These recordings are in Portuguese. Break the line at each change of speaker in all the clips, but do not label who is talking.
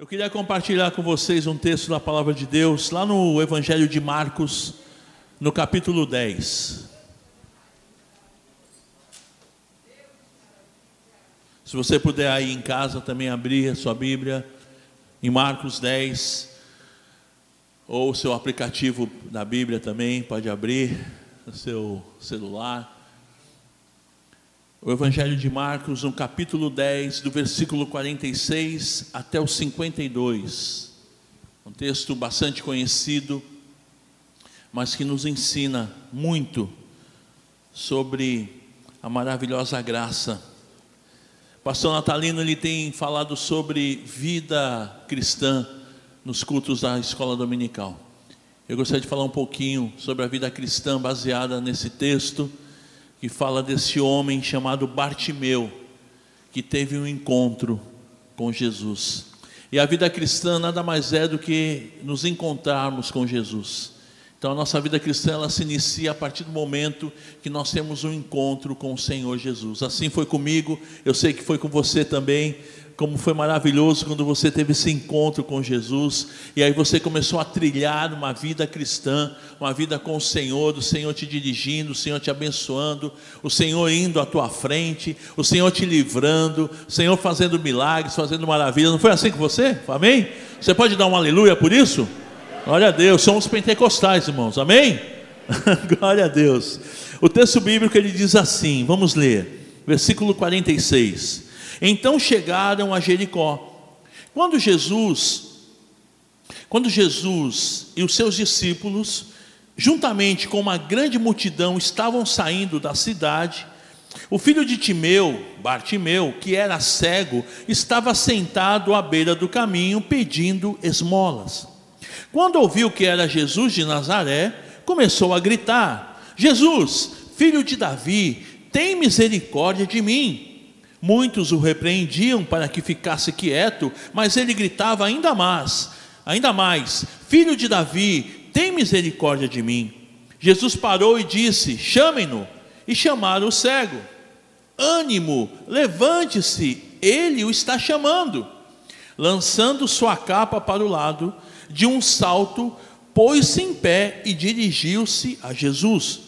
Eu queria compartilhar com vocês um texto da palavra de Deus, lá no Evangelho de Marcos, no capítulo 10. Se você puder aí em casa também abrir a sua Bíblia, em Marcos 10, ou o seu aplicativo da Bíblia também, pode abrir no seu celular. O Evangelho de Marcos, no capítulo 10, do versículo 46 até o 52. Um texto bastante conhecido, mas que nos ensina muito sobre a maravilhosa graça. O pastor Natalino ele tem falado sobre vida cristã nos cultos da escola dominical. Eu gostaria de falar um pouquinho sobre a vida cristã baseada nesse texto que fala desse homem chamado Bartimeu, que teve um encontro com Jesus. E a vida cristã nada mais é do que nos encontrarmos com Jesus. Então a nossa vida cristã ela se inicia a partir do momento que nós temos um encontro com o Senhor Jesus. Assim foi comigo, eu sei que foi com você também como foi maravilhoso quando você teve esse encontro com Jesus, e aí você começou a trilhar uma vida cristã, uma vida com o Senhor, o Senhor te dirigindo, o Senhor te abençoando, o Senhor indo à tua frente, o Senhor te livrando, o Senhor fazendo milagres, fazendo maravilhas. Não foi assim com você? Amém? Você pode dar um aleluia por isso? Glória a Deus, somos pentecostais, irmãos, amém? Glória a Deus. O texto bíblico ele diz assim, vamos ler, versículo 46. Então chegaram a Jericó. Quando Jesus, quando Jesus e os seus discípulos, juntamente com uma grande multidão, estavam saindo da cidade, o filho de Timeu, Bartimeu, que era cego, estava sentado à beira do caminho pedindo esmolas. Quando ouviu que era Jesus de Nazaré, começou a gritar: Jesus, filho de Davi, tem misericórdia de mim. Muitos o repreendiam para que ficasse quieto, mas ele gritava ainda mais, ainda mais: Filho de Davi, tem misericórdia de mim. Jesus parou e disse: Chamem-no. E chamaram o cego. Ânimo, levante-se, ele o está chamando. Lançando sua capa para o lado, de um salto, pôs-se em pé e dirigiu-se a Jesus.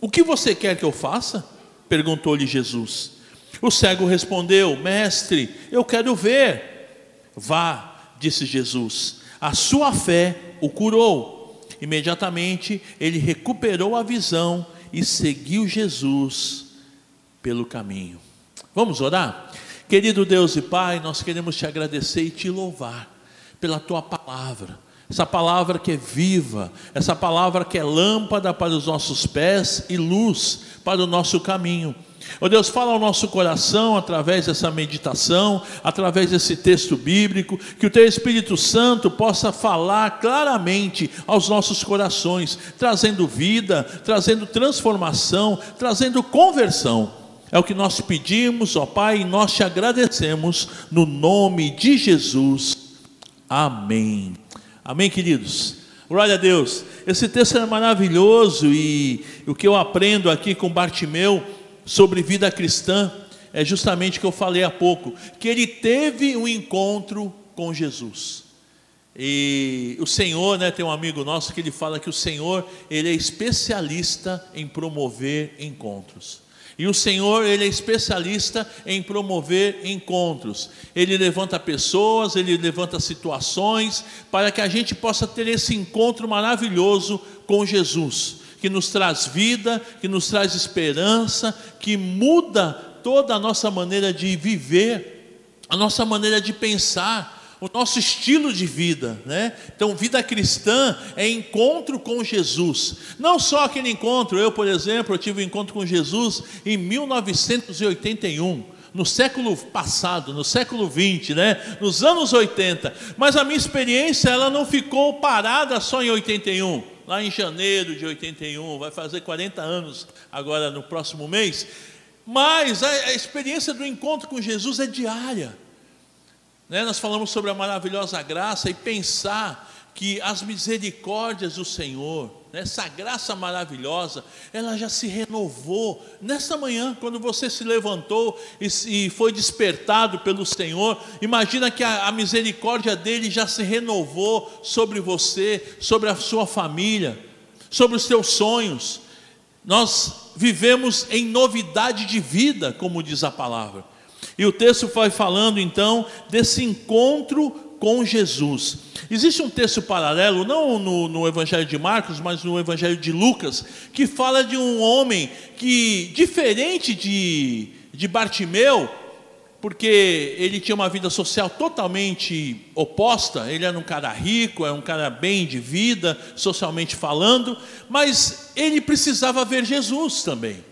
O que você quer que eu faça? perguntou-lhe Jesus. O cego respondeu: Mestre, eu quero ver. Vá, disse Jesus, a sua fé o curou. Imediatamente ele recuperou a visão e seguiu Jesus pelo caminho. Vamos orar? Querido Deus e Pai, nós queremos te agradecer e te louvar pela tua palavra. Essa palavra que é viva, essa palavra que é lâmpada para os nossos pés e luz para o nosso caminho. Ó oh Deus, fala ao nosso coração através dessa meditação, através desse texto bíblico, que o Teu Espírito Santo possa falar claramente aos nossos corações, trazendo vida, trazendo transformação, trazendo conversão. É o que nós pedimos, ó Pai, e nós te agradecemos no nome de Jesus. Amém. Amém, queridos. Glória a Deus. Esse texto é maravilhoso e o que eu aprendo aqui com Bartimeu sobre vida cristã é justamente o que eu falei há pouco, que ele teve um encontro com Jesus. E o Senhor, né, tem um amigo nosso que ele fala que o Senhor, ele é especialista em promover encontros. E o Senhor, ele é especialista em promover encontros. Ele levanta pessoas, ele levanta situações para que a gente possa ter esse encontro maravilhoso com Jesus que nos traz vida, que nos traz esperança, que muda toda a nossa maneira de viver, a nossa maneira de pensar, o nosso estilo de vida, né? Então, vida cristã é encontro com Jesus. Não só aquele encontro, eu, por exemplo, eu tive um encontro com Jesus em 1981 no século passado, no século 20, né? nos anos 80, mas a minha experiência ela não ficou parada só em 81 lá em janeiro de 81, vai fazer 40 anos agora no próximo mês. Mas a, experiência do encontro com Jesus é diária. Né? Nós falamos sobre a maravilhosa graça e pensar que as misericórdias do Senhor, essa graça maravilhosa, ela já se renovou nessa manhã, quando você se levantou e, foi despertado pelo Senhor. Imagina que a, a misericórdia dele já se renovou sobre você, sobre a sua família, sobre os seus sonhos. Nós vivemos em novidade de vida, como diz a palavra. E o texto vai falando então desse encontro com Jesus. Existe um texto paralelo, não no, no, Evangelho de Marcos, mas no Evangelho de Lucas, que fala de um homem que, diferente de, de Bartimeu, porque ele tinha uma vida social totalmente oposta, ele era um cara rico, era um cara bem de vida, socialmente falando, mas ele precisava ver Jesus também.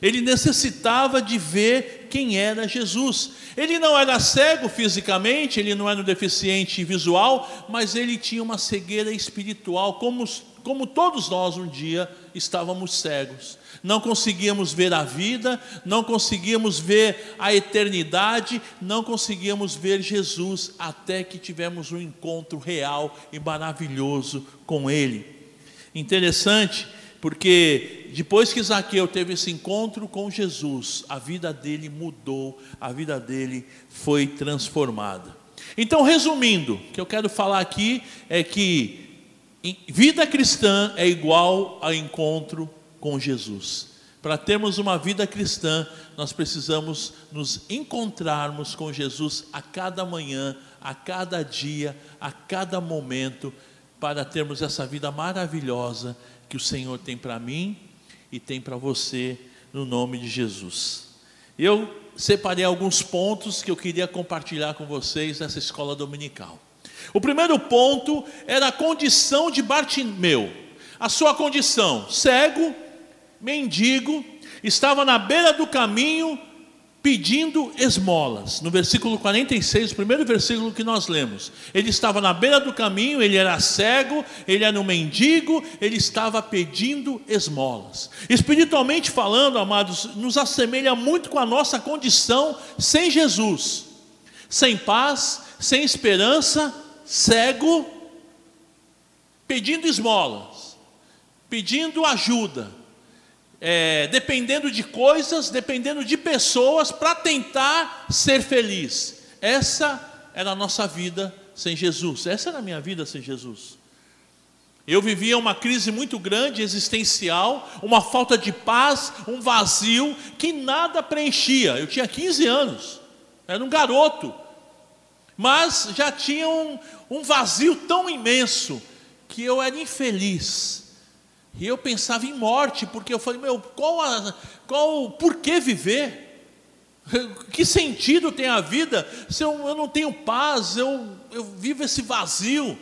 Ele necessitava de ver quem era Jesus. Ele não era cego fisicamente, ele não era um deficiente visual, mas ele tinha uma cegueira espiritual, como, como todos nós um dia estávamos cegos. Não conseguíamos ver a vida, não conseguíamos ver a eternidade, não conseguíamos ver Jesus até que tivemos um encontro real e maravilhoso com Ele. Interessante porque depois que Zaqueu teve esse encontro com Jesus, a vida dele mudou, a vida dele foi transformada. Então, resumindo, o que eu quero falar aqui é que vida cristã é igual a encontro com Jesus. Para termos uma vida cristã, nós precisamos nos encontrarmos com Jesus a cada manhã, a cada dia, a cada momento, para termos essa vida maravilhosa que o Senhor tem para mim e tem para você, no nome de Jesus. Eu separei alguns pontos que eu queria compartilhar com vocês nessa escola dominical. O primeiro ponto era a condição de Bartimeu. A sua condição, cego, mendigo, estava na beira do caminho pedindo esmolas. No versículo 46, o primeiro versículo que nós lemos. Ele estava na beira do caminho, ele era cego, ele era um mendigo, ele estava pedindo esmolas. Espiritualmente falando, amados, nos assemelha muito com a nossa condição sem Jesus, sem paz, sem esperança, cego, pedindo esmolas, pedindo ajuda é, dependendo de coisas, dependendo de pessoas, para tentar ser feliz. Essa era a nossa vida sem Jesus. Essa era a minha vida sem Jesus. Eu vivia uma crise muito grande, existencial, uma falta de paz, um vazio que nada preenchia. Eu tinha 15 anos, era um garoto, mas já tinha um, um vazio tão imenso que eu era infeliz. E eu pensava em morte, porque eu falei, meu, qual, a, qual por que viver? Que sentido tem a vida se eu, eu não tenho paz, eu, eu vivo esse vazio?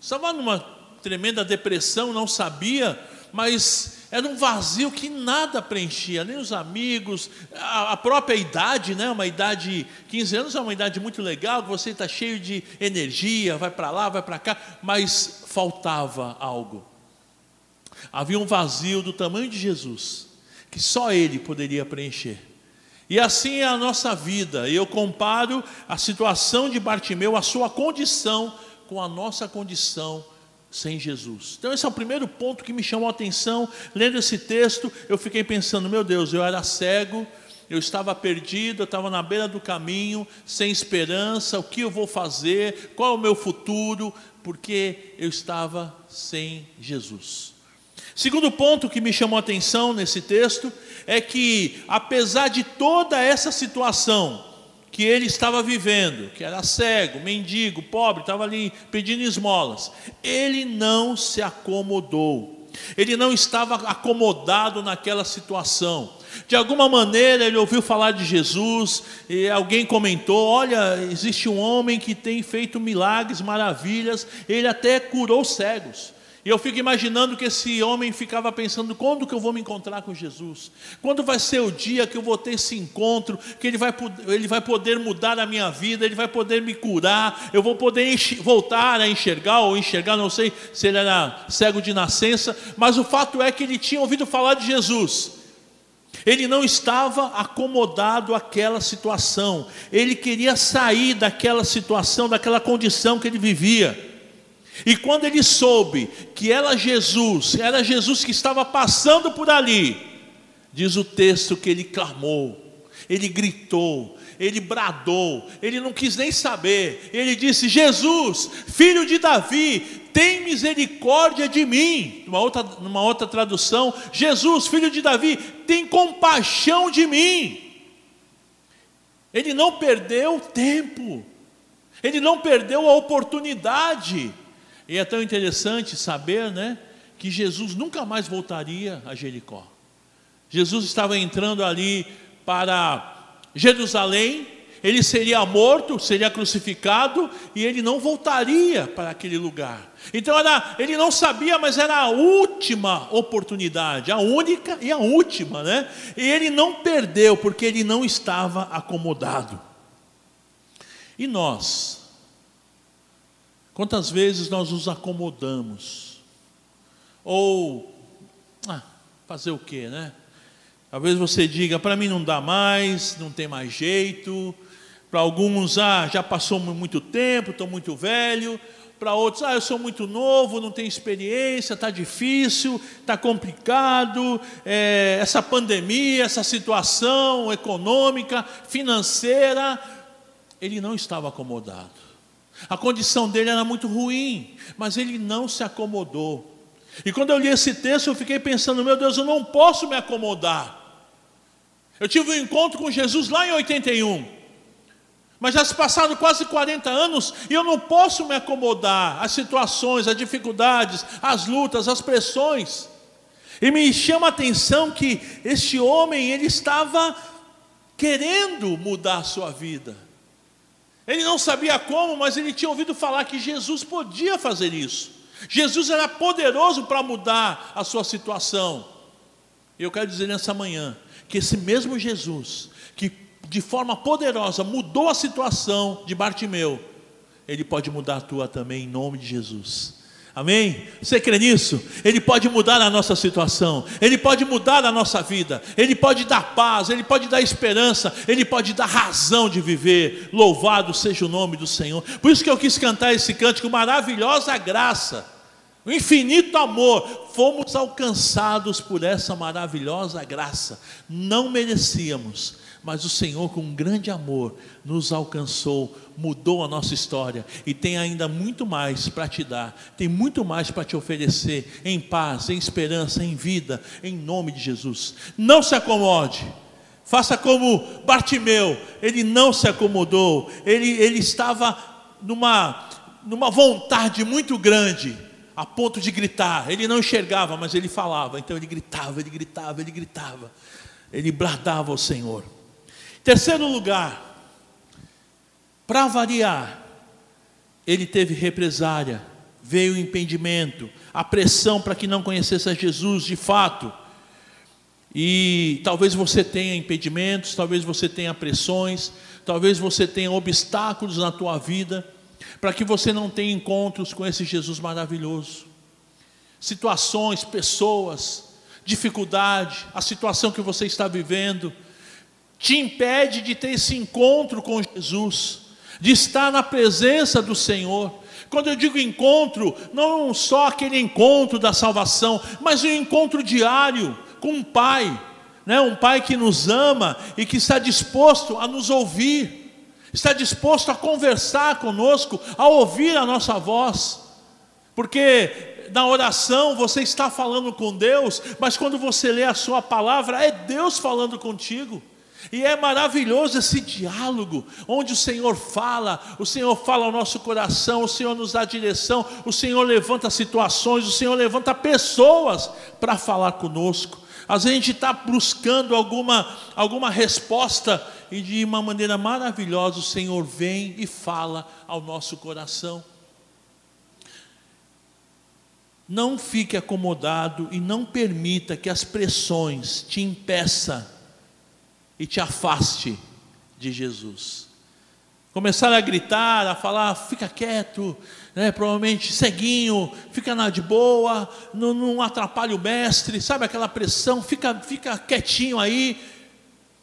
Estava numa tremenda depressão, não sabia, mas era um vazio que nada preenchia, nem os amigos, a, a própria idade, né? uma idade, 15 anos é uma idade muito legal, você está cheio de energia, vai para lá, vai para cá, mas faltava algo. Havia um vazio do tamanho de Jesus, que só Ele poderia preencher. E assim é a nossa vida. Eu comparo a situação de Bartimeu, a sua condição, com a nossa condição sem Jesus. Então, esse é o primeiro ponto que me chamou a atenção. Lendo esse texto, eu fiquei pensando: meu Deus, eu era cego, eu estava perdido, eu estava na beira do caminho, sem esperança, o que eu vou fazer, qual é o meu futuro, porque eu estava sem Jesus. Segundo ponto que me chamou a atenção nesse texto é que, apesar de toda essa situação que ele estava vivendo, que era cego, mendigo, pobre, estava ali pedindo esmolas, ele não se acomodou, ele não estava acomodado naquela situação. De alguma maneira ele ouviu falar de Jesus e alguém comentou: Olha, existe um homem que tem feito milagres, maravilhas, ele até curou cegos. E eu fico imaginando que esse homem ficava pensando: quando que eu vou me encontrar com Jesus? Quando vai ser o dia que eu vou ter esse encontro, que ele vai, ele vai poder mudar a minha vida, ele vai poder me curar, eu vou poder voltar a enxergar, ou enxergar, não sei se ele era cego de nascença, mas o fato é que ele tinha ouvido falar de Jesus. Ele não estava acomodado àquela situação, ele queria sair daquela situação, daquela condição que ele vivia. E quando ele soube que era Jesus, era Jesus que estava passando por ali, diz o texto que ele clamou, ele gritou, ele bradou, ele não quis nem saber, ele disse: Jesus, filho de Davi, tem misericórdia de mim. Numa outra, numa outra tradução, Jesus, filho de Davi, tem compaixão de mim. Ele não perdeu tempo, ele não perdeu a oportunidade. E é tão interessante saber, né, que Jesus nunca mais voltaria a Jericó. Jesus estava entrando ali para Jerusalém, ele seria morto, seria crucificado e ele não voltaria para aquele lugar. Então era, ele não sabia, mas era a última oportunidade, a única e a última, né? E ele não perdeu porque ele não estava acomodado. E nós? Quantas vezes nós nos acomodamos? Ou ah, fazer o quê, né? Talvez você diga, para mim não dá mais, não tem mais jeito. Para alguns, ah, já passou muito tempo, estou muito velho. Para outros, ah, eu sou muito novo, não tenho experiência, está difícil, está complicado. É, essa pandemia, essa situação econômica, financeira, ele não estava acomodado. A condição dele era muito ruim, mas ele não se acomodou. E quando eu li esse texto, eu fiquei pensando: meu Deus, eu não posso me acomodar. Eu tive um encontro com Jesus lá em 81. Mas já se passaram quase 40 anos e eu não posso me acomodar às situações, às dificuldades, às lutas, às pressões. E me chama a atenção que este homem, ele estava querendo mudar a sua vida. Ele não sabia como, mas ele tinha ouvido falar que Jesus podia fazer isso. Jesus era poderoso para mudar a sua situação. E eu quero dizer nessa manhã que esse mesmo Jesus, que de forma poderosa mudou a situação de Bartimeu, ele pode mudar a tua também em nome de Jesus. Amém? Você crê nisso? Ele pode mudar a nossa situação, Ele pode mudar a nossa vida, Ele pode dar paz, Ele pode dar esperança, Ele pode dar razão de viver. Louvado seja o nome do Senhor. Por isso que eu quis cantar esse cântico, maravilhosa graça o infinito amor, fomos alcançados por essa maravilhosa graça. Não merecíamos, mas o Senhor, com um grande amor, nos alcançou, mudou a nossa história e tem ainda muito mais para te dar, tem muito mais para te oferecer, em paz, em esperança, em vida, em nome de Jesus. Não se acomode. Faça como Bartimeu, ele não se acomodou, ele, ele estava numa, numa vontade muito grande a ponto de gritar. Ele não enxergava, mas ele falava. Então ele gritava, ele gritava, ele gritava. Ele bradava ao Senhor. Terceiro lugar, para variar, ele teve represária, veio o impedimento, a pressão para que não conhecesse a Jesus de fato. E talvez você tenha impedimentos, talvez você tenha pressões, talvez você tenha obstáculos na tua vida para que você não tenha encontros com esse Jesus maravilhoso. Situações, pessoas, dificuldade, a situação que você está vivendo, te impede de ter esse encontro com Jesus, de estar na presença do Senhor. Quando eu digo encontro, não só aquele encontro da salvação, mas um encontro diário com um Pai, né? um Pai que nos ama e que está disposto a nos ouvir está disposto a conversar conosco, a ouvir a nossa voz, porque na oração você está falando com Deus, mas quando você lê a Sua palavra, é Deus falando contigo. E é maravilhoso esse diálogo, onde o Senhor fala, o Senhor fala ao nosso coração, o Senhor nos dá direção, o Senhor levanta situações, o Senhor levanta pessoas para falar conosco. Às vezes a gente está buscando alguma, alguma resposta e de uma maneira maravilhosa o Senhor vem e fala ao nosso coração. Não fique acomodado e não permita que as pressões te impeçam e te afaste de Jesus. Começar a gritar, a falar, fica quieto, né, provavelmente ceguinho, fica na de boa, não, não atrapalha o mestre, sabe aquela pressão, fica, fica quietinho aí.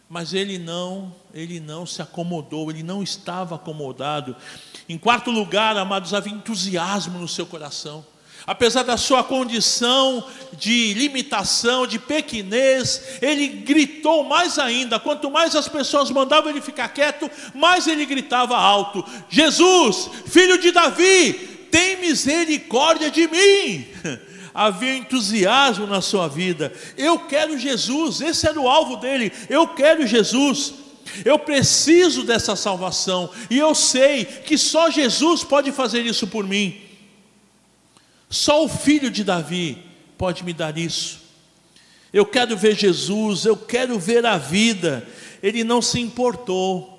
Mas ele não, ele não se acomodou, ele não estava acomodado. Em quarto lugar, amados, havia entusiasmo no seu coração. Apesar da sua condição de limitação, de pequenez, ele gritou mais ainda. Quanto mais as pessoas mandavam ele ficar quieto, mais ele gritava alto: Jesus, filho de Davi, tem misericórdia de mim. Havia entusiasmo na sua vida. Eu quero Jesus, esse era o alvo dele. Eu quero Jesus. Eu preciso dessa salvação e eu sei que só Jesus pode fazer isso por mim. Só o filho de Davi pode me dar isso. Eu quero ver Jesus, eu quero ver a vida. Ele não se importou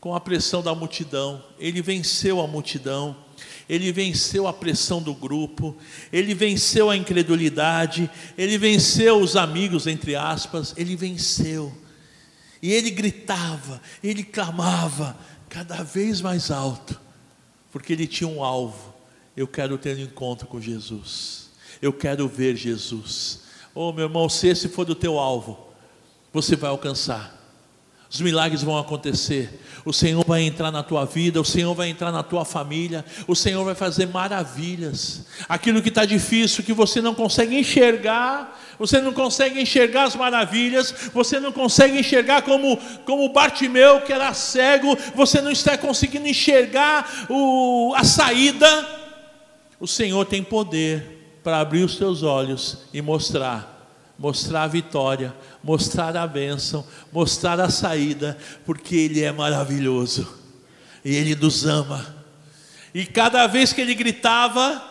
com a pressão da multidão, ele venceu a multidão, ele venceu a pressão do grupo, ele venceu a incredulidade, ele venceu os amigos, entre aspas, ele venceu. E ele gritava, ele clamava cada vez mais alto, porque ele tinha um alvo eu quero ter um encontro com Jesus. Eu quero ver Jesus. Oh, meu irmão, se esse for do teu alvo, você vai alcançar. Os milagres vão acontecer. O Senhor vai entrar na tua vida, o Senhor vai entrar na tua família, o Senhor vai fazer maravilhas. Aquilo que está difícil, que você não consegue enxergar, você não consegue enxergar as maravilhas, você não consegue enxergar como, como Bartimeu, que era cego, você não está conseguindo enxergar o, a saída o Senhor tem poder para abrir os teus olhos e mostrar mostrar a vitória, mostrar a bênção, mostrar a saída, porque Ele é maravilhoso e Ele nos ama. E cada vez que ele gritava,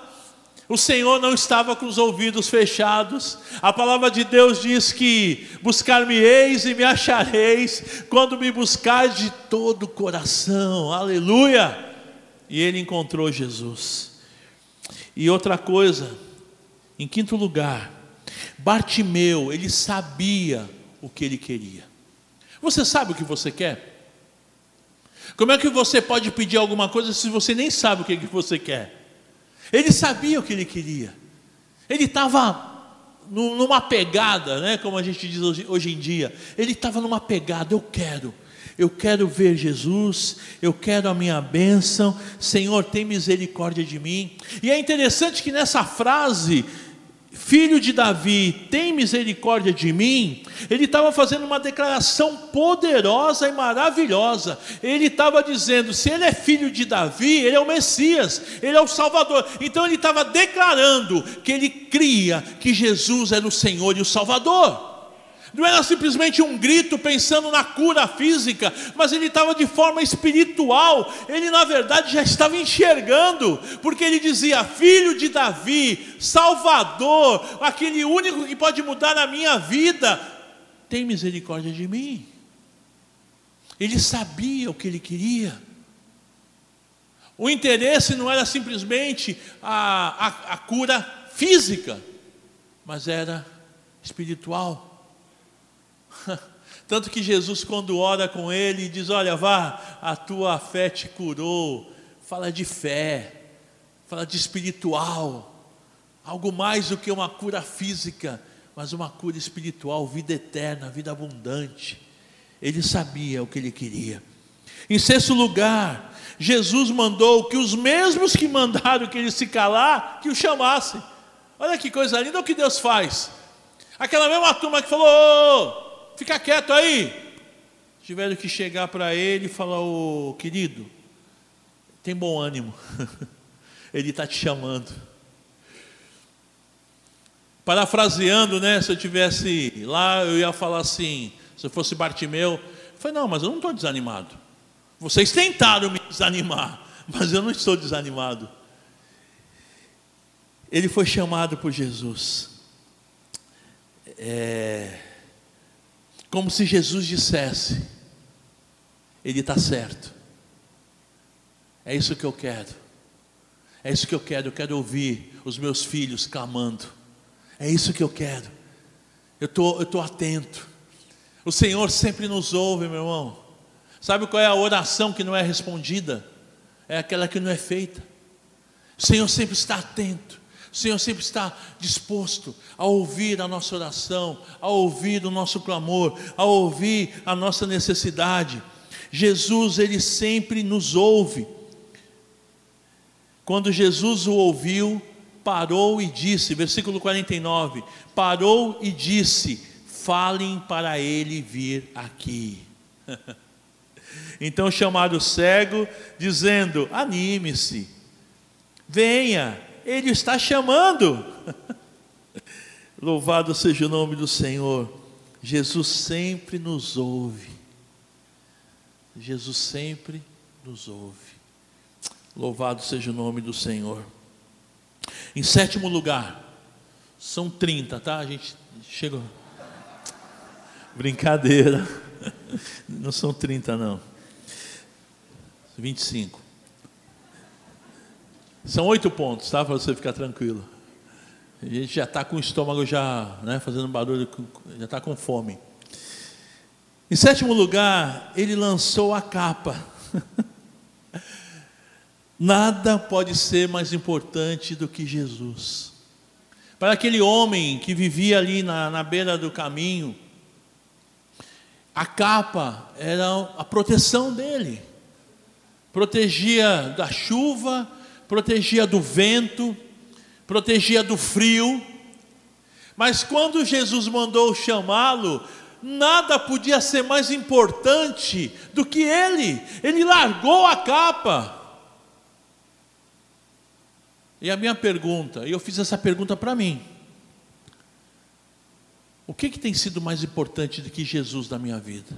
o Senhor não estava com os ouvidos fechados. A palavra de Deus diz que buscar-me-eis e me achareis quando me buscar de todo o coração. Aleluia! E ele encontrou Jesus. E outra coisa, em quinto lugar, Bartimeu, ele sabia o que ele queria. Você sabe o que você quer? Como é que você pode pedir alguma coisa se você nem sabe o que você quer? Ele sabia o que ele queria. Ele estava numa pegada, né, como a gente diz hoje, hoje em dia. Ele estava numa pegada, eu quero eu quero ver Jesus, eu quero a minha bênção, Senhor, tem misericórdia de mim. E é interessante que nessa frase, filho de Davi, tem misericórdia de mim, ele estava fazendo uma declaração poderosa e maravilhosa. Ele estava dizendo: se ele é filho de Davi, ele é o Messias, ele é o Salvador. Então ele estava declarando que ele cria que Jesus era o Senhor e o Salvador não era simplesmente um grito pensando na cura física, mas ele estava de forma espiritual, ele na verdade já estava enxergando, porque ele dizia: Filho de Davi, Salvador, aquele único que pode mudar a minha vida, tem misericórdia de mim. Ele sabia o que ele queria. O interesse não era simplesmente a, a, a cura física, mas era espiritual. Tanto que Jesus, quando ora com ele, diz: Olha, vá, a tua fé te curou. Fala de fé, fala de espiritual, algo mais do que uma cura física, mas uma cura espiritual, vida eterna, vida abundante. Ele sabia o que ele queria. Em sexto lugar, Jesus mandou que os mesmos que mandaram que ele se calar, que o chamassem. Olha que coisa linda o que Deus faz. Aquela mesma turma que falou: fica quieto aí. Tiveram que chegar para ele e falar: Ô querido, tem bom ânimo, ele está te chamando. Parafraseando, né? Se eu tivesse lá, eu ia falar assim: se eu fosse Bartimeu, eu falei: não, mas eu não estou desanimado. Vocês tentaram me desanimar, mas eu não estou desanimado. Ele foi chamado por Jesus. É, como se Jesus dissesse: Ele está certo. É isso que eu quero. É isso que eu quero. Eu quero ouvir os meus filhos clamando. É isso que eu quero. Eu tô, estou atento. O Senhor sempre nos ouve, meu irmão. Sabe qual é a oração que não é respondida? É aquela que não é feita. O Senhor sempre está atento. O Senhor sempre está disposto a ouvir a nossa oração, a ouvir o nosso clamor, a ouvir a nossa necessidade. Jesus, ele sempre nos ouve. Quando Jesus o ouviu, parou e disse, versículo 49, parou e disse: Falem para ele vir aqui. então chamaram o cego, dizendo: Anime-se, venha ele está chamando. Louvado seja o nome do Senhor. Jesus sempre nos ouve. Jesus sempre nos ouve. Louvado seja o nome do Senhor. Em sétimo lugar, são 30, tá? A gente chegou. Brincadeira. Não são 30, não. 25. São oito pontos, tá? Para você ficar tranquilo. A gente já está com o estômago já, né, fazendo barulho, já está com fome. Em sétimo lugar, ele lançou a capa. Nada pode ser mais importante do que Jesus. Para aquele homem que vivia ali na, na beira do caminho, a capa era a proteção dele, protegia da chuva, protegia do vento, protegia do frio. Mas quando Jesus mandou chamá-lo, nada podia ser mais importante do que ele. Ele largou a capa. E a minha pergunta, e eu fiz essa pergunta para mim: o que, que tem sido mais importante do que Jesus na minha vida?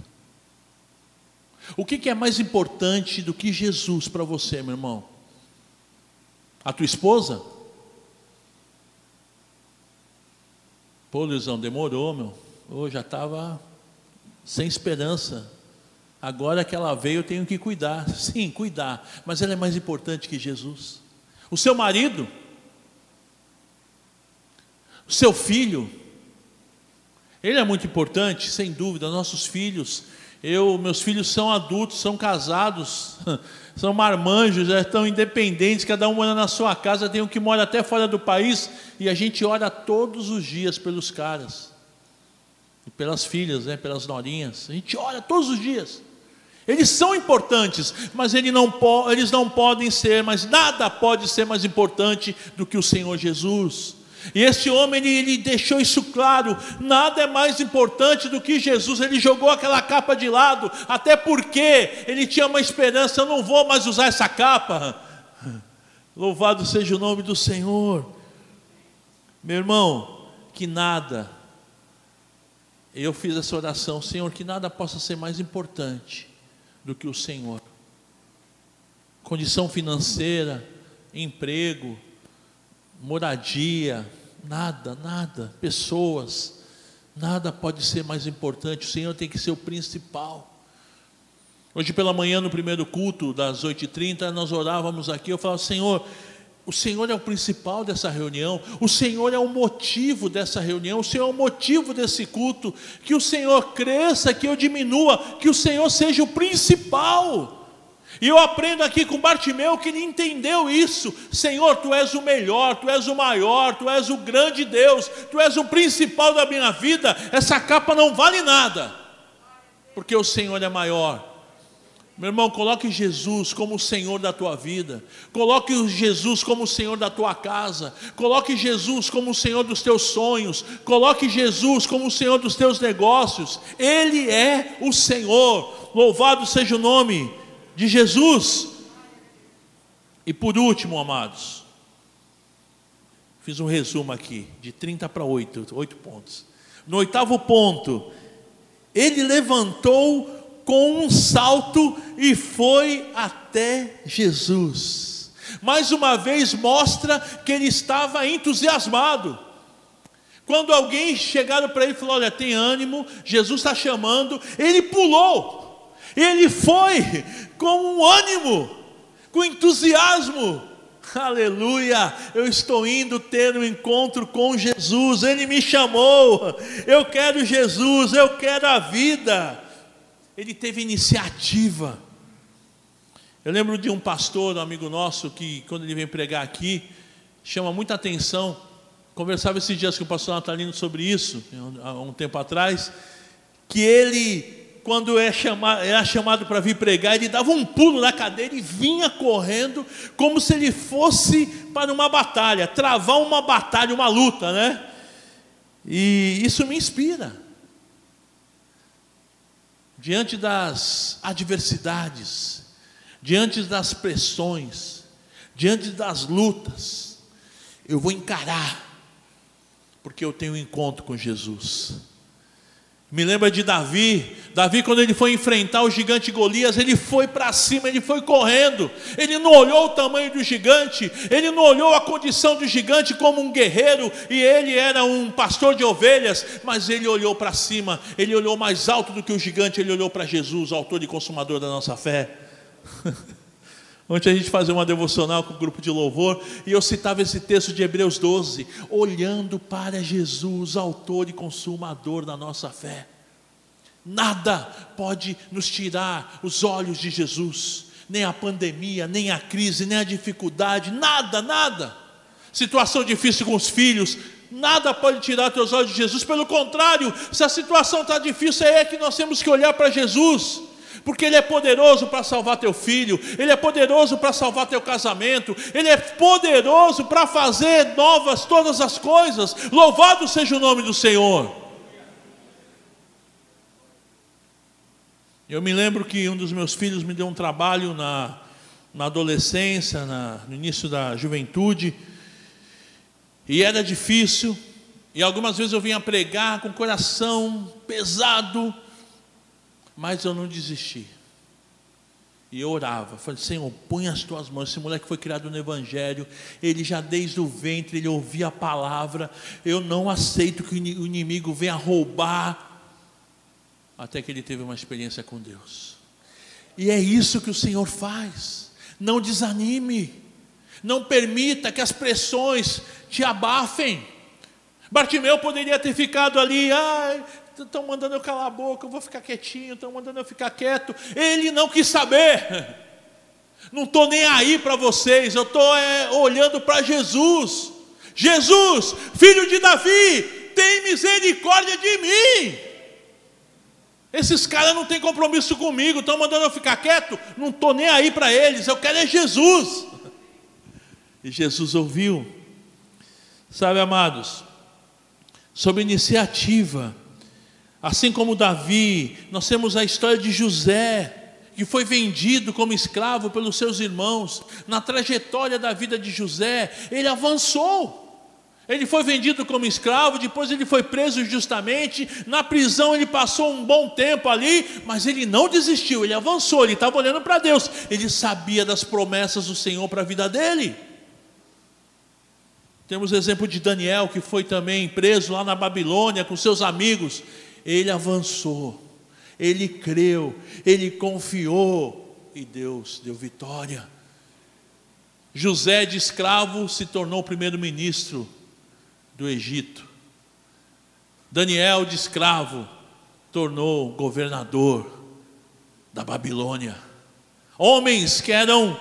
O que, que é mais importante do que Jesus para você, meu irmão? A tua esposa? Pô, Luizão, demorou, meu. Eu já estava sem esperança. Agora que ela veio, eu tenho que cuidar. Sim, cuidar. Mas ela é mais importante que Jesus. O seu marido? O seu filho? Ele é muito importante, sem dúvida. Nossos filhos. Eu, meus filhos são adultos, são casados. são marmanjos, já estão independentes, cada um mora na sua casa, tem um que mora até fora do país, e a gente ora todos os dias pelos caras, e pelas filhas, né, pelas norinhas, a gente ora todos os dias. Eles são importantes, mas eles não, eles não podem ser, mas nada pode ser mais importante do que o Senhor Jesus. E esse homem, ele, ele, deixou isso claro: nada é mais importante do que Jesus. Ele jogou aquela capa de lado, até porque ele tinha uma esperança: eu não vou mais usar essa capa. Louvado seja o nome do Senhor. Meu irmão, que nada, eu fiz essa oração, Senhor, que nada possa ser mais importante do que o Senhor. Condição financeira, emprego, moradia, nada, nada, pessoas, nada pode ser mais importante, o Senhor tem que ser o principal. Hoje pela manhã, no primeiro culto, das 8h30, nós orávamos aqui, eu falava, Senhor, o Senhor é o principal dessa reunião, o Senhor é o motivo dessa reunião, o Senhor é o motivo desse culto, que o Senhor cresça, que eu diminua, que o Senhor seja o principal. E eu aprendo aqui com Bartimeu que ele entendeu isso. Senhor, tu és o melhor, tu és o maior, tu és o grande Deus, tu és o principal da minha vida. Essa capa não vale nada, porque o Senhor é maior. Meu irmão, coloque Jesus como o Senhor da tua vida, coloque Jesus como o Senhor da tua casa, coloque Jesus como o Senhor dos teus sonhos, coloque Jesus como o Senhor dos teus negócios, Ele é o Senhor, louvado seja o nome de Jesus. E por último, amados, fiz um resumo aqui, de 30 para 8, 8 pontos. No oitavo ponto, ele levantou com um salto e foi até Jesus. Mais uma vez mostra que ele estava entusiasmado. Quando alguém chegaram para ele e falou: Olha, tem ânimo, Jesus está chamando, ele pulou, ele foi com um ânimo, com entusiasmo. Aleluia! Eu estou indo ter um encontro com Jesus. Ele me chamou. Eu quero Jesus, eu quero a vida. Ele teve iniciativa. Eu lembro de um pastor, um amigo nosso, que quando ele vem pregar aqui, chama muita atenção. Conversava esses dias com o pastor Natalino sobre isso, há um tempo atrás, que ele quando é era chamado para vir pregar, ele dava um pulo na cadeira e vinha correndo, como se ele fosse para uma batalha, travar uma batalha, uma luta, né? E isso me inspira. Diante das adversidades, diante das pressões, diante das lutas, eu vou encarar, porque eu tenho um encontro com Jesus. Me lembra de Davi. Davi, quando ele foi enfrentar o gigante Golias, ele foi para cima, ele foi correndo. Ele não olhou o tamanho do gigante, ele não olhou a condição do gigante como um guerreiro, e ele era um pastor de ovelhas, mas ele olhou para cima, ele olhou mais alto do que o gigante, ele olhou para Jesus, autor e consumador da nossa fé. Ontem a gente fazia uma devocional com o grupo de louvor e eu citava esse texto de Hebreus 12, olhando para Jesus, autor e consumador da nossa fé. Nada pode nos tirar os olhos de Jesus, nem a pandemia, nem a crise, nem a dificuldade, nada, nada. Situação difícil com os filhos, nada pode tirar teus olhos de Jesus, pelo contrário, se a situação está difícil, é que nós temos que olhar para Jesus porque Ele é poderoso para salvar teu filho, Ele é poderoso para salvar teu casamento, Ele é poderoso para fazer novas todas as coisas. Louvado seja o nome do Senhor. Eu me lembro que um dos meus filhos me deu um trabalho na, na adolescência, na, no início da juventude, e era difícil, e algumas vezes eu vinha pregar com o coração pesado, mas eu não desisti. E eu orava, falei, Senhor, põe as tuas mãos. Esse moleque foi criado no Evangelho, ele já desde o ventre, ele ouvia a palavra. Eu não aceito que o inimigo venha roubar. Até que ele teve uma experiência com Deus. E é isso que o Senhor faz. Não desanime, não permita que as pressões te abafem. Bartimeu poderia ter ficado ali, ai, estão mandando eu calar a boca, eu vou ficar quietinho, estão mandando eu ficar quieto. Ele não quis saber. Não estou nem aí para vocês, eu estou é, olhando para Jesus. Jesus, filho de Davi, tem misericórdia de mim. Esses caras não têm compromisso comigo, estão mandando eu ficar quieto, não estou nem aí para eles, eu quero é Jesus. E Jesus ouviu. Sabe, amados, sob iniciativa Assim como Davi, nós temos a história de José, que foi vendido como escravo pelos seus irmãos. Na trajetória da vida de José, ele avançou. Ele foi vendido como escravo, depois ele foi preso justamente. Na prisão ele passou um bom tempo ali, mas ele não desistiu, ele avançou, ele estava olhando para Deus. Ele sabia das promessas do Senhor para a vida dele. Temos o exemplo de Daniel, que foi também preso lá na Babilônia com seus amigos ele avançou, ele creu, ele confiou e Deus deu vitória. José de escravo se tornou primeiro-ministro do Egito. Daniel de escravo tornou governador da Babilônia. Homens que eram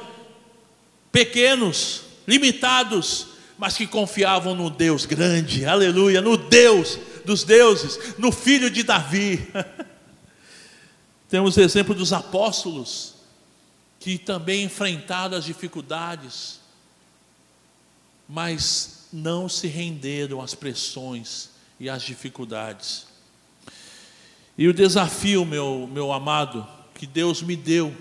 pequenos, limitados, mas que confiavam no Deus grande, aleluia, no Deus dos deuses, no filho de Davi. Temos o exemplo dos apóstolos, que também enfrentaram as dificuldades, mas não se renderam às pressões e às dificuldades. E o desafio, meu, meu amado, que Deus me deu,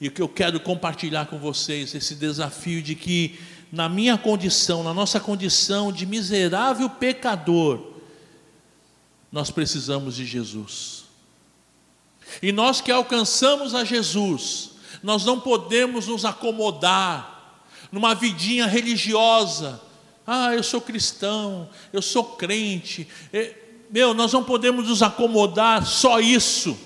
e que eu quero compartilhar com vocês, esse desafio de que, na minha condição, na nossa condição de miserável pecador, nós precisamos de Jesus. E nós que alcançamos a Jesus, nós não podemos nos acomodar numa vidinha religiosa. Ah, eu sou cristão, eu sou crente. Meu, nós não podemos nos acomodar só isso.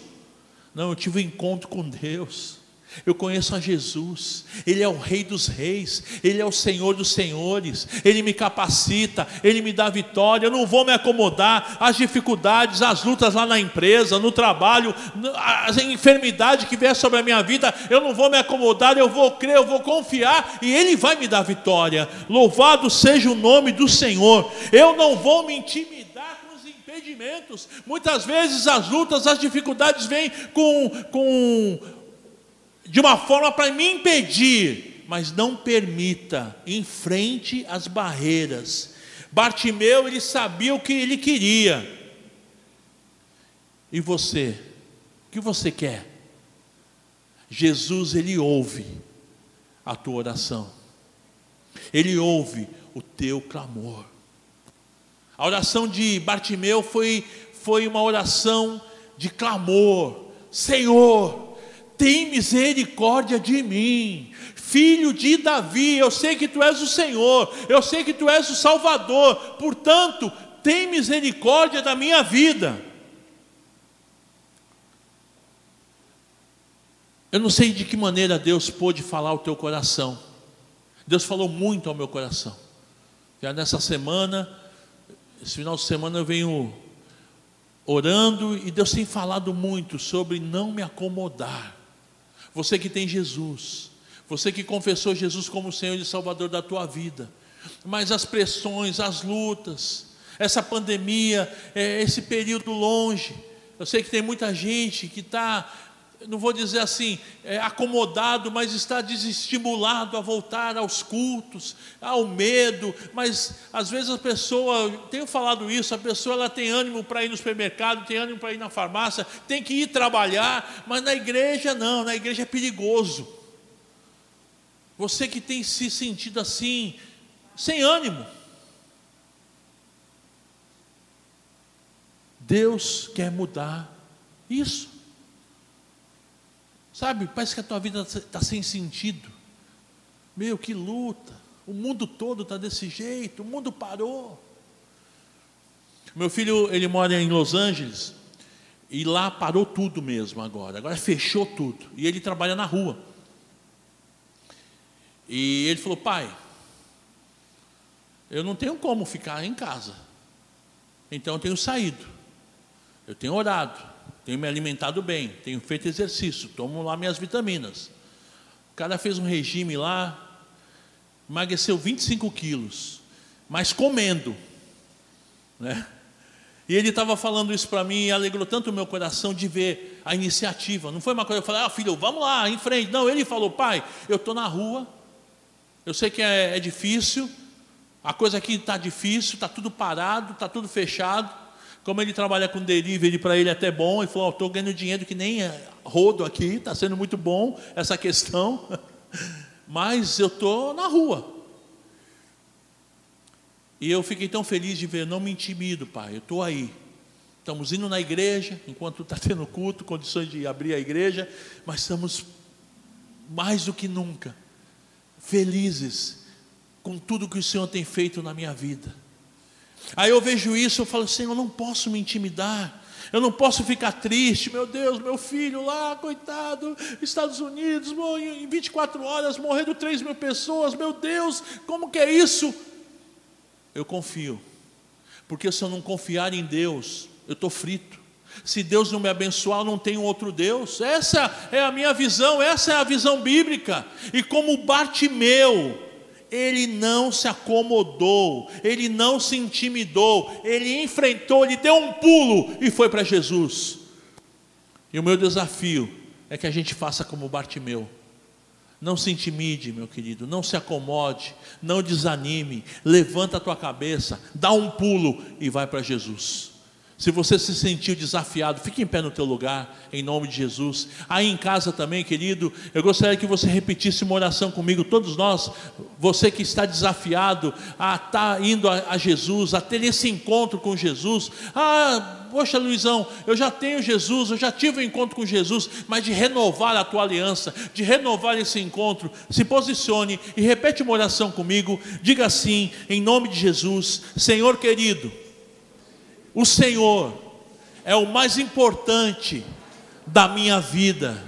Não, eu tive um encontro com Deus. Eu conheço a Jesus, Ele é o Rei dos Reis, Ele é o Senhor dos Senhores, Ele me capacita, Ele me dá vitória. Eu não vou me acomodar às dificuldades, às lutas lá na empresa, no trabalho, às enfermidades que vier sobre a minha vida. Eu não vou me acomodar, eu vou crer, eu vou confiar e Ele vai me dar vitória. Louvado seja o nome do Senhor. Eu não vou me intimidar com os impedimentos. Muitas vezes as lutas, as dificuldades vêm com, com de uma forma para me impedir, mas não permita, enfrente as barreiras. Bartimeu, ele sabia o que ele queria. E você? O que você quer? Jesus, ele ouve a tua oração. Ele ouve o teu clamor. A oração de Bartimeu foi, foi uma oração de clamor. Senhor, tem misericórdia de mim, filho de Davi, eu sei que tu és o Senhor, eu sei que tu és o Salvador, portanto, tem misericórdia da minha vida. Eu não sei de que maneira Deus pôde falar ao teu coração. Deus falou muito ao meu coração. Já nessa semana, esse final de semana eu venho orando e Deus tem falado muito sobre não me acomodar. Você que tem Jesus, você que confessou Jesus como Senhor e Salvador da tua vida, mas as pressões, as lutas, essa pandemia, é, esse período longe, eu sei que tem muita gente que está não vou dizer assim, é, acomodado, mas está desestimulado a voltar aos cultos, ao medo, mas às vezes a pessoa, tenho falado isso, a pessoa ela tem ânimo para ir no supermercado, tem ânimo para ir na farmácia, tem que ir trabalhar, mas na igreja não, na igreja é perigoso. Você que tem se sentido assim, sem ânimo, Deus quer mudar isso. Sabe, parece que a tua vida está sem sentido. Meu, que luta. O mundo todo está desse jeito, o mundo parou. Meu filho, ele mora em Los Angeles e lá parou tudo mesmo agora. Agora fechou tudo. E ele trabalha na rua. E ele falou: pai, eu não tenho como ficar em casa. Então eu tenho saído. Eu tenho orado tenho me alimentado bem, tenho feito exercício, tomo lá minhas vitaminas. O cara fez um regime lá, emagreceu 25 quilos, mas comendo, né? E ele estava falando isso para mim e alegrou tanto o meu coração de ver a iniciativa. Não foi uma coisa, eu falei, ah, filho, vamos lá, em frente. Não, ele falou, pai, eu estou na rua, eu sei que é, é difícil, a coisa aqui está difícil, está tudo parado, está tudo fechado, como ele trabalha com delivery, para ele é até bom, ele falou: estou ganhando dinheiro que nem rodo aqui, está sendo muito bom essa questão, mas eu estou na rua. E eu fiquei tão feliz de ver, não me intimido, pai, eu estou aí. Estamos indo na igreja, enquanto está tendo culto, condições de abrir a igreja, mas estamos mais do que nunca felizes com tudo que o Senhor tem feito na minha vida. Aí eu vejo isso, eu falo, Senhor, eu não posso me intimidar. Eu não posso ficar triste, meu Deus, meu filho lá, coitado, Estados Unidos, em 24 horas morrendo 3 mil pessoas, meu Deus, como que é isso? Eu confio, porque se eu não confiar em Deus, eu estou frito. Se Deus não me abençoar, eu não tenho outro Deus. Essa é a minha visão, essa é a visão bíblica. E como Bartimeu, ele não se acomodou, ele não se intimidou, ele enfrentou, ele deu um pulo e foi para Jesus. E o meu desafio é que a gente faça como Bartimeu. Não se intimide, meu querido, não se acomode, não desanime, levanta a tua cabeça, dá um pulo e vai para Jesus. Se você se sentiu desafiado, fique em pé no teu lugar, em nome de Jesus. Aí em casa também, querido, eu gostaria que você repetisse uma oração comigo, todos nós, você que está desafiado a estar tá indo a, a Jesus, a ter esse encontro com Jesus. Ah, poxa Luizão, eu já tenho Jesus, eu já tive um encontro com Jesus, mas de renovar a tua aliança, de renovar esse encontro, se posicione e repete uma oração comigo, diga assim, em nome de Jesus, Senhor querido o Senhor é o mais importante da minha vida.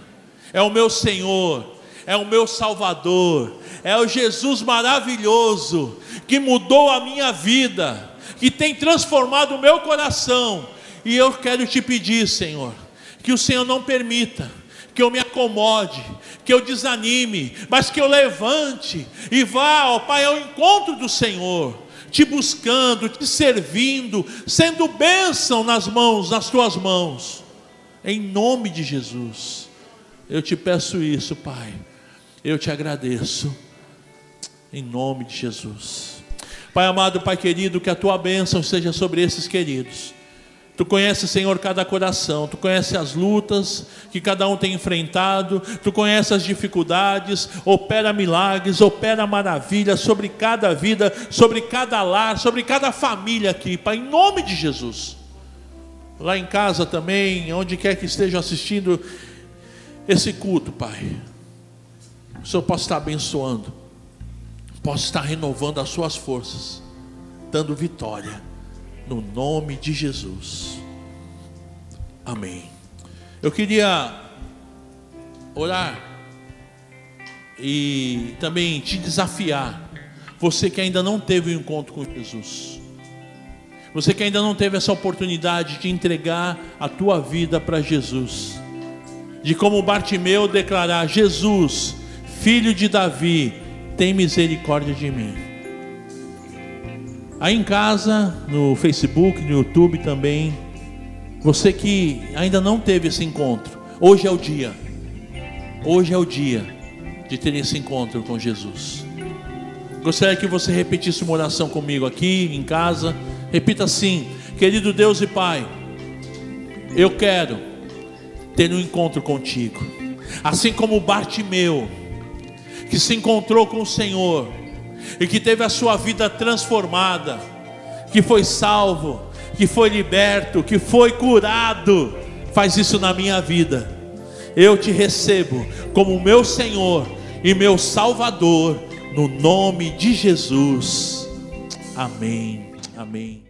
é o meu Senhor, é o meu Salvador, é o Jesus maravilhoso que mudou a minha vida, que tem transformado o meu coração. E eu quero te pedir, Senhor, que o Senhor não permita que eu me acomode, que eu desanime, mas que eu levante e vá, ó Pai, ao encontro do Senhor, te buscando, te servindo, sendo bênção nas mãos, nas tuas mãos, em nome de Jesus. Eu te peço isso, Pai, eu te agradeço, em nome de Jesus. Pai amado, Pai querido, que a tua bênção seja sobre esses queridos Tu conheces, Senhor, cada coração, tu conheces as lutas que cada um tem enfrentado, tu conheces as dificuldades, opera milagres, opera maravilhas sobre cada vida, sobre cada lar, sobre cada família aqui, Pai, em nome de Jesus. Lá em casa também, onde quer que estejam assistindo esse culto, Pai, o Senhor possa estar abençoando, possa estar renovando as suas forças, dando vitória no nome de Jesus. Amém. Eu queria orar e também te desafiar, você que ainda não teve o um encontro com Jesus, você que ainda não teve essa oportunidade de entregar a tua vida para Jesus, de como Bartimeu declarar: Jesus, filho de Davi, tem misericórdia de mim. Aí em casa, no Facebook, no YouTube também, você que ainda não teve esse encontro, hoje é o dia. Hoje é o dia de ter esse encontro com Jesus. Gostaria que você repetisse uma oração comigo aqui em casa. Repita assim: Querido Deus e Pai, eu quero ter um encontro contigo. Assim como Bartimeu, que se encontrou com o Senhor e que teve a sua vida transformada, que foi salvo, que foi liberto, que foi curado, faz isso na minha vida. Eu te recebo como meu Senhor e meu Salvador, no nome de Jesus. Amém. Amém.